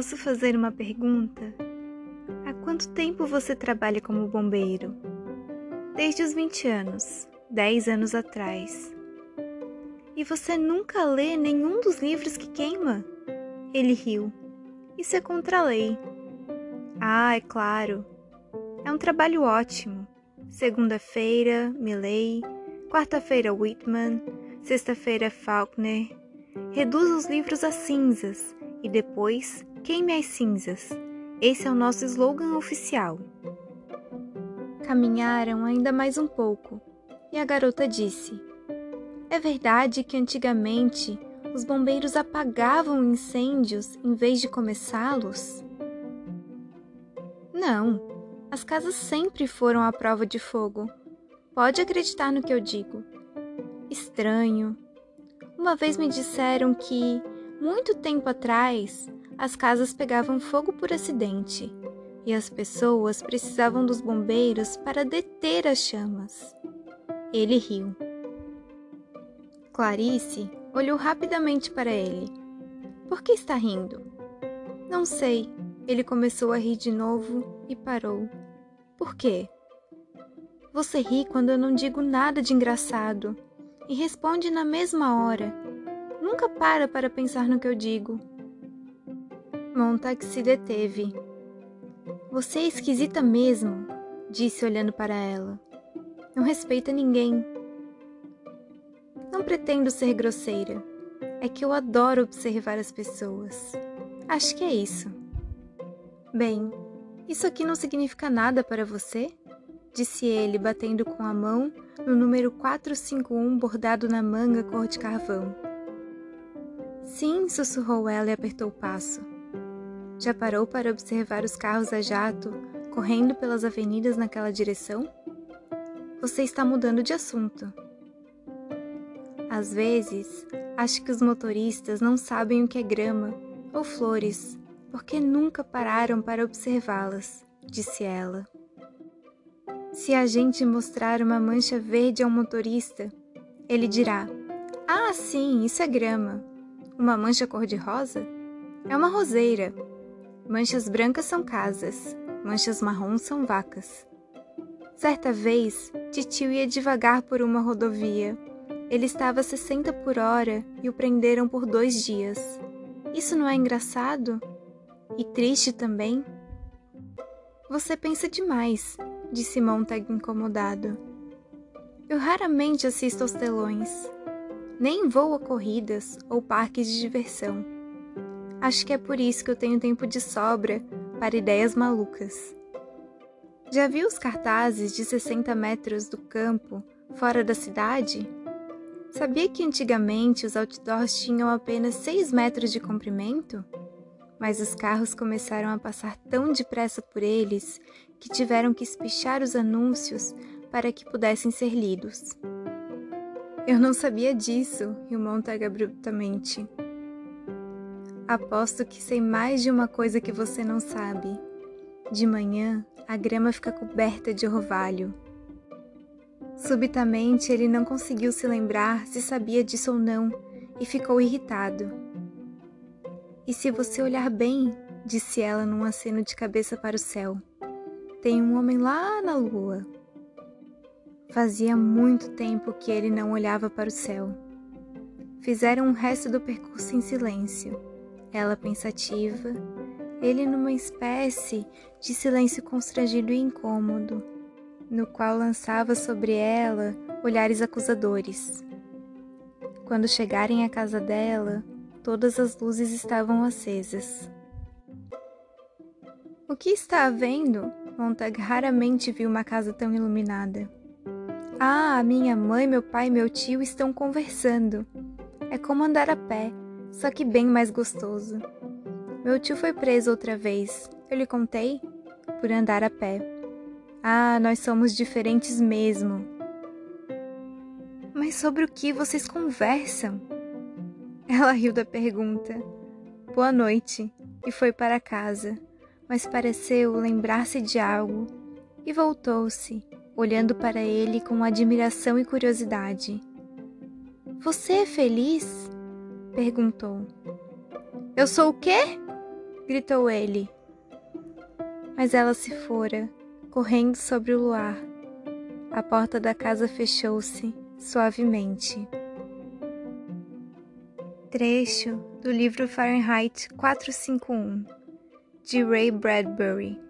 Posso fazer uma pergunta? Há quanto tempo você trabalha como bombeiro? Desde os 20 anos, 10 anos atrás. E você nunca lê nenhum dos livros que queima? Ele riu. Isso é contra a lei. Ah, é claro. É um trabalho ótimo. Segunda-feira, Milley. Quarta-feira, Whitman. Sexta-feira, Faulkner. Reduza os livros a cinzas e depois queime as cinzas. Esse é o nosso slogan oficial. Caminharam ainda mais um pouco e a garota disse: É verdade que antigamente os bombeiros apagavam incêndios em vez de começá-los? Não, as casas sempre foram à prova de fogo. Pode acreditar no que eu digo. Estranho. Uma vez me disseram que, muito tempo atrás, as casas pegavam fogo por acidente e as pessoas precisavam dos bombeiros para deter as chamas. Ele riu. Clarice olhou rapidamente para ele. Por que está rindo? Não sei. Ele começou a rir de novo e parou. Por quê? Você ri quando eu não digo nada de engraçado e responde na mesma hora. Nunca para para pensar no que eu digo. Montag se deteve. Você é esquisita mesmo, disse olhando para ela. Não respeita ninguém. Não pretendo ser grosseira. É que eu adoro observar as pessoas. Acho que é isso. Bem, isso aqui não significa nada para você? Disse ele, batendo com a mão no número 451 bordado na manga cor de carvão. Sim, sussurrou ela e apertou o passo. Já parou para observar os carros a jato correndo pelas avenidas naquela direção? Você está mudando de assunto. Às vezes, acho que os motoristas não sabem o que é grama ou flores, porque nunca pararam para observá-las, disse ela. Se a gente mostrar uma mancha verde ao motorista, ele dirá: Ah, sim, isso é grama. Uma mancha cor-de-rosa? É uma roseira. Manchas brancas são casas, manchas marrons são vacas. Certa vez, Titio ia devagar por uma rodovia. Ele estava a 60 por hora e o prenderam por dois dias. Isso não é engraçado? E triste também? Você pensa demais, disse Montag incomodado. Eu raramente assisto aos telões. Nem vou a corridas ou parques de diversão. Acho que é por isso que eu tenho tempo de sobra para ideias malucas. Já viu os cartazes de 60 metros do campo, fora da cidade? Sabia que antigamente os outdoors tinham apenas 6 metros de comprimento? Mas os carros começaram a passar tão depressa por eles que tiveram que espichar os anúncios para que pudessem ser lidos. Eu não sabia disso, riu Montag abruptamente. Aposto que sei mais de uma coisa que você não sabe. De manhã, a grama fica coberta de orvalho. Subitamente, ele não conseguiu se lembrar se sabia disso ou não e ficou irritado. E se você olhar bem, disse ela num aceno de cabeça para o céu, tem um homem lá na lua. Fazia muito tempo que ele não olhava para o céu. Fizeram o resto do percurso em silêncio. Ela pensativa, ele numa espécie de silêncio constrangido e incômodo, no qual lançava sobre ela olhares acusadores. Quando chegarem à casa dela, todas as luzes estavam acesas. O que está havendo? Montag raramente viu uma casa tão iluminada. Ah, minha mãe, meu pai e meu tio estão conversando. É como andar a pé, só que bem mais gostoso. Meu tio foi preso outra vez. Eu lhe contei? Por andar a pé. Ah, nós somos diferentes mesmo. Mas sobre o que vocês conversam? Ela riu da pergunta. Boa noite, e foi para casa, mas pareceu lembrar-se de algo e voltou-se, olhando para ele com admiração e curiosidade. Você é feliz? Perguntou. Eu sou o quê? gritou ele. Mas ela se fora, correndo sobre o luar. A porta da casa fechou-se suavemente. Trecho do livro Fahrenheit 451 de Ray Bradbury.